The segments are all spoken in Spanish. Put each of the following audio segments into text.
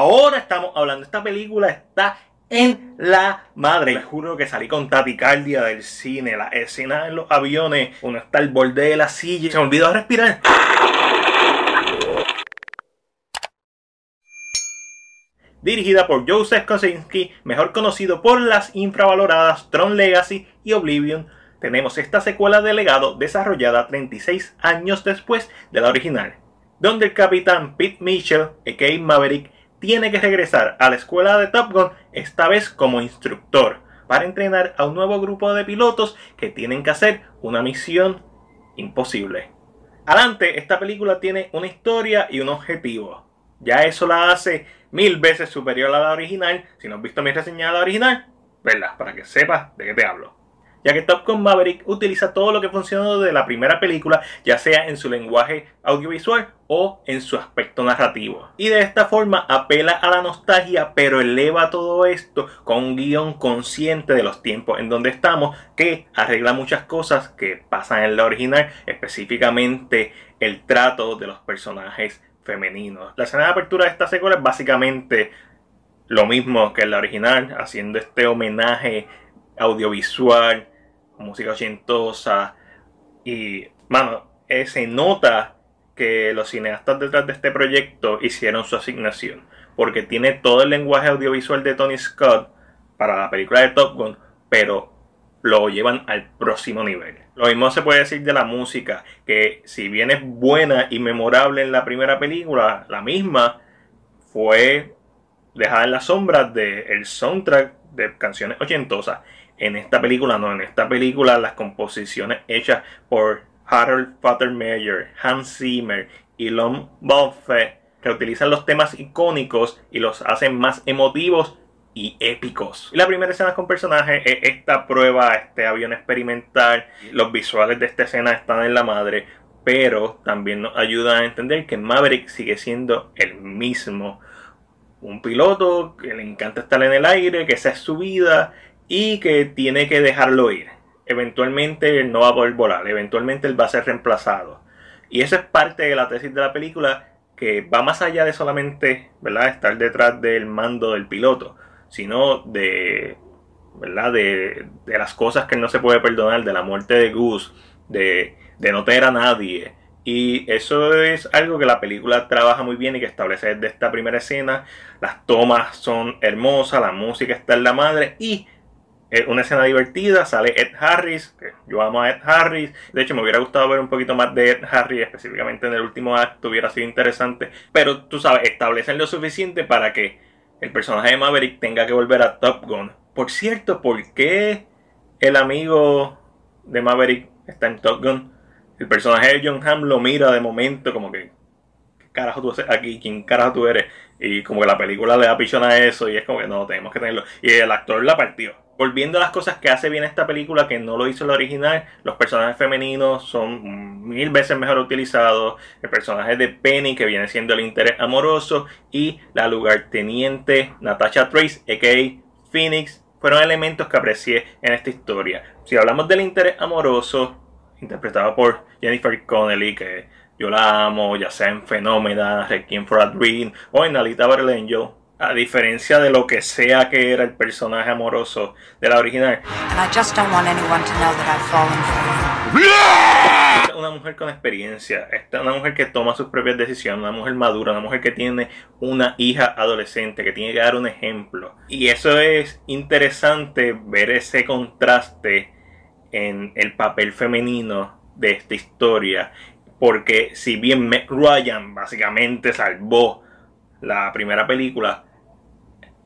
ahora estamos hablando. Esta película está en la madre. Les juro que salí con taticardia del cine, la escena en los aviones, uno está al borde de la silla, se me olvidó respirar. dirigida por Joseph Kosinski, mejor conocido por las infravaloradas Tron Legacy y Oblivion, tenemos esta secuela de legado desarrollada 36 años después de la original, donde el capitán Pete Mitchell, a.k.a. Maverick, tiene que regresar a la escuela de Top Gun, esta vez como instructor, para entrenar a un nuevo grupo de pilotos que tienen que hacer una misión imposible. Adelante, esta película tiene una historia y un objetivo. Ya eso la hace mil veces superior a la original. Si no has visto mi reseña de la original, verla para que sepas de qué te hablo. Ya que Top Gun Maverick utiliza todo lo que funcionó de la primera película, ya sea en su lenguaje audiovisual o en su aspecto narrativo. Y de esta forma apela a la nostalgia, pero eleva todo esto con un guion consciente de los tiempos en donde estamos, que arregla muchas cosas que pasan en la original, específicamente el trato de los personajes femeninos. La escena de apertura de esta secuela es básicamente lo mismo que en la original, haciendo este homenaje audiovisual, música ochentosa y, mano, eh, se nota que los cineastas detrás de este proyecto hicieron su asignación, porque tiene todo el lenguaje audiovisual de Tony Scott para la película de Top Gun, pero lo llevan al próximo nivel. Lo mismo se puede decir de la música, que si bien es buena y memorable en la primera película, la misma fue dejada en las sombras del soundtrack de canciones ochentosas. En esta película no, en esta película las composiciones hechas por Harold Fattermeyer, Hans Zimmer y Lon Buffett reutilizan los temas icónicos y los hacen más emotivos y épicos. Y la primera escena con personajes es esta prueba, este avión experimental. Los visuales de esta escena están en la madre, pero también nos ayuda a entender que Maverick sigue siendo el mismo. Un piloto que le encanta estar en el aire, que esa es su vida y que tiene que dejarlo ir. Eventualmente él no va a poder volar, eventualmente él va a ser reemplazado. Y eso es parte de la tesis de la película que va más allá de solamente ¿verdad? estar detrás del mando del piloto sino de, ¿verdad? De, las cosas que no se puede perdonar, de la muerte de Gus, de, de no tener a nadie. Y eso es algo que la película trabaja muy bien y que establece desde esta primera escena. Las tomas son hermosas, la música está en la madre y una escena divertida. Sale Ed Harris, que yo amo a Ed Harris. De hecho, me hubiera gustado ver un poquito más de Ed Harris, específicamente en el último acto, hubiera sido interesante. Pero tú sabes, establecen lo suficiente para que el personaje de Maverick tenga que volver a Top Gun. Por cierto, ¿por qué el amigo de Maverick está en Top Gun? El personaje de John Hamm lo mira de momento como que, ¿qué carajo tú haces aquí? ¿Quién carajo tú eres? Y como que la película le da pichón a eso y es como que no, tenemos que tenerlo. Y el actor la partió volviendo a las cosas que hace bien esta película, que no lo hizo la original, los personajes femeninos son mil veces mejor utilizados. El personaje de Penny, que viene siendo el interés amoroso, y la lugarteniente Natasha Trace, a.k.a. Phoenix, fueron elementos que aprecié en esta historia. Si hablamos del interés amoroso, interpretado por Jennifer Connelly, que yo la amo, ya sea en Fenómena, Requiem for a Dream o en Alita a diferencia de lo que sea que era el personaje amoroso de la original. Una mujer con experiencia, una mujer que toma sus propias decisiones, una mujer madura, una mujer que tiene una hija adolescente, que tiene que dar un ejemplo. Y eso es interesante ver ese contraste en el papel femenino de esta historia. Porque si bien Meg Ryan básicamente salvó la primera película,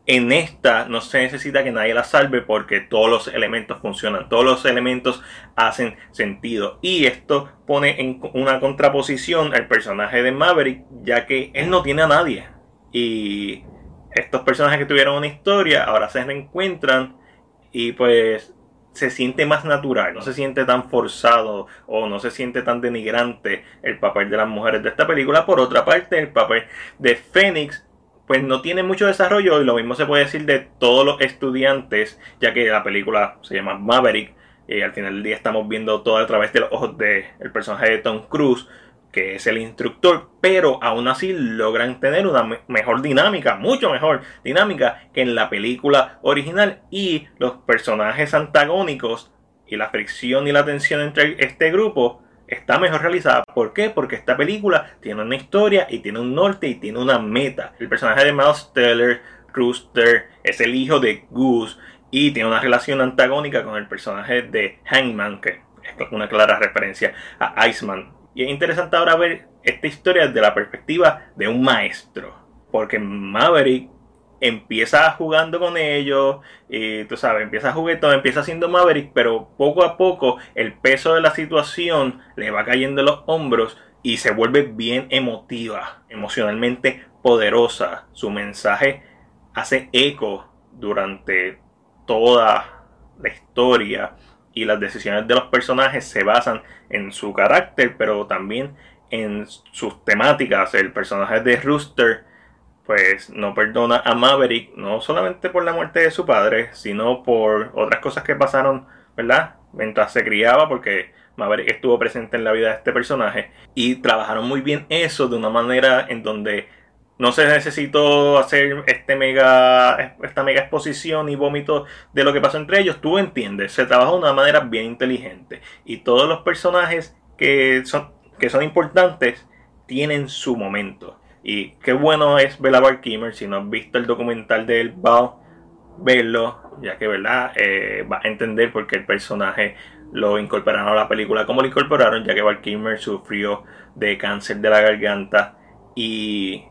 en esta no se necesita que nadie la salve porque todos los elementos funcionan, todos los elementos hacen sentido. Y esto pone en una contraposición al personaje de Maverick, ya que él no tiene a nadie. Y estos personajes que tuvieron una historia ahora se reencuentran y pues se siente más natural, no se siente tan forzado o no se siente tan denigrante el papel de las mujeres de esta película. Por otra parte, el papel de Fénix pues no tiene mucho desarrollo y lo mismo se puede decir de todos los estudiantes, ya que la película se llama Maverick y al final del día estamos viendo todo a través de los ojos del personaje de Tom Cruise, que es el instructor, pero aún así logran tener una mejor dinámica, mucho mejor dinámica que en la película original y los personajes antagónicos y la fricción y la tensión entre este grupo está mejor realizada. ¿Por qué? Porque esta película tiene una historia y tiene un norte y tiene una meta. El personaje de Miles Teller, Rooster, es el hijo de Goose y tiene una relación antagónica con el personaje de Hangman, que es una clara referencia a Iceman. Y es interesante ahora ver esta historia desde la perspectiva de un maestro. Porque Maverick empieza jugando con ellos, y tú sabes, empieza juguetón, empieza siendo Maverick, pero poco a poco el peso de la situación le va cayendo en los hombros y se vuelve bien emotiva, emocionalmente poderosa. Su mensaje hace eco durante toda la historia y las decisiones de los personajes se basan en su carácter, pero también en sus temáticas. El personaje de Rooster, pues no perdona a Maverick, no solamente por la muerte de su padre, sino por otras cosas que pasaron, ¿verdad? Mientras se criaba, porque Maverick estuvo presente en la vida de este personaje. Y trabajaron muy bien eso de una manera en donde no se necesitó hacer este mega, esta mega exposición y vómito de lo que pasó entre ellos. Tú entiendes, se trabajó de una manera bien inteligente. Y todos los personajes que son, que son importantes tienen su momento. Y qué bueno es ver a Kimmer. Si no has visto el documental de él, va verlo, ya que verdad eh, va a entender por qué el personaje lo incorporaron a la película como lo incorporaron, ya que Val Kimmer sufrió de cáncer de la garganta y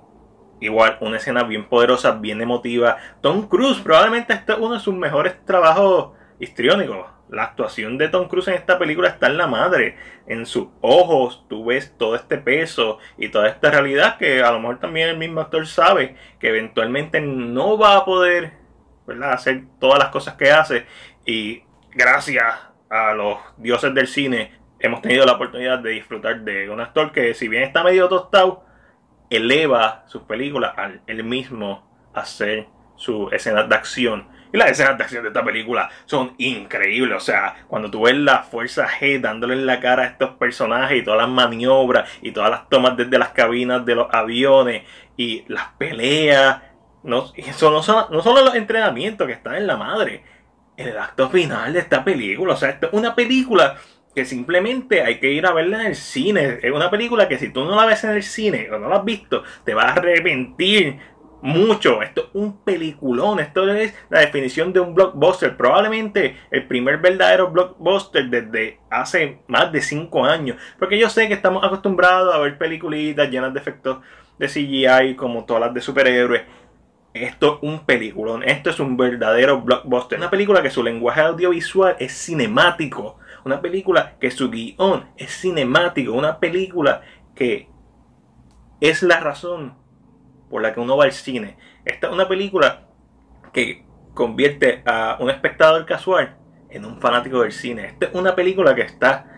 Igual, una escena bien poderosa, bien emotiva. Tom Cruise, probablemente este es uno de sus mejores trabajos histriónicos. La actuación de Tom Cruise en esta película está en la madre. En sus ojos tú ves todo este peso y toda esta realidad que a lo mejor también el mismo actor sabe que eventualmente no va a poder ¿verdad? hacer todas las cosas que hace. Y gracias a los dioses del cine hemos tenido la oportunidad de disfrutar de un actor que si bien está medio tostado, eleva sus películas al mismo hacer su escena de acción. Y las escenas de acción de esta película son increíbles. O sea, cuando tú ves la fuerza G dándole en la cara a estos personajes y todas las maniobras y todas las tomas desde las cabinas de los aviones y las peleas. No, eso no son, no solo los entrenamientos que están en la madre. El acto final de esta película. O sea, esto es una película que simplemente hay que ir a verla en el cine. Es una película que si tú no la ves en el cine o no la has visto, te vas a arrepentir mucho. Esto es un peliculón. Esto es la definición de un blockbuster. Probablemente el primer verdadero blockbuster desde hace más de 5 años. Porque yo sé que estamos acostumbrados a ver peliculitas llenas de efectos de CGI como todas las de superhéroes. Esto es un peliculón. Esto es un verdadero blockbuster. Una película que su lenguaje audiovisual es cinemático una película que su guion es cinemático, una película que es la razón por la que uno va al cine. Esta es una película que convierte a un espectador casual en un fanático del cine. Esta es una película que está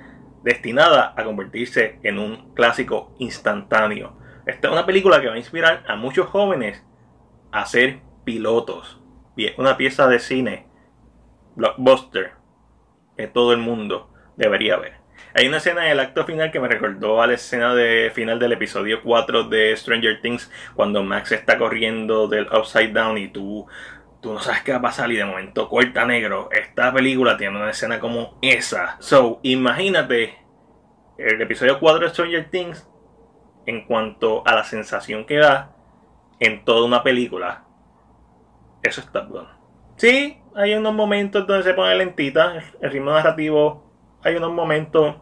destinada a convertirse en un clásico instantáneo. Esta es una película que va a inspirar a muchos jóvenes a ser pilotos. Una pieza de cine blockbuster que todo el mundo debería ver. Hay una escena en el acto final que me recordó a la escena de final del episodio 4 de Stranger Things, cuando Max está corriendo del Upside Down y tú, tú no sabes qué va a pasar y de momento corta negro. Esta película tiene una escena como esa. So, imagínate el episodio 4 de Stranger Things en cuanto a la sensación que da en toda una película. Eso está bueno. Sí, hay unos momentos donde se pone lentita, el ritmo narrativo, hay unos momentos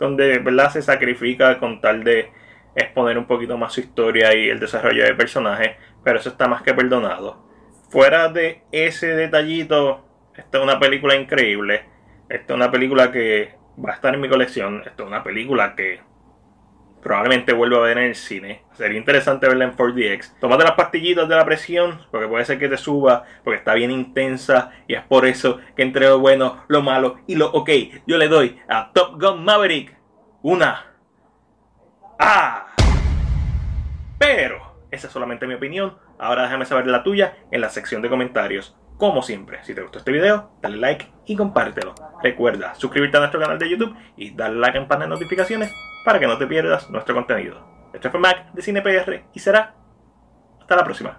donde ¿verdad? se sacrifica con tal de exponer un poquito más su historia y el desarrollo de personajes, pero eso está más que perdonado. Fuera de ese detallito, esta es una película increíble. Esta es una película que va a estar en mi colección. Esta es una película que probablemente vuelva a ver en el cine. Sería interesante verla en 4DX. Tómate las pastillitas de la presión, porque puede ser que te suba, porque está bien intensa, y es por eso que entre lo bueno, lo malo y lo ok, yo le doy a Top Gun Maverick una A. Pero, esa es solamente mi opinión. Ahora déjame saber la tuya en la sección de comentarios. Como siempre, si te gustó este video, dale like y compártelo. Recuerda suscribirte a nuestro canal de YouTube y darle a la campana de notificaciones para que no te pierdas nuestro contenido. Esto fue Mac de CinePR y será hasta la próxima.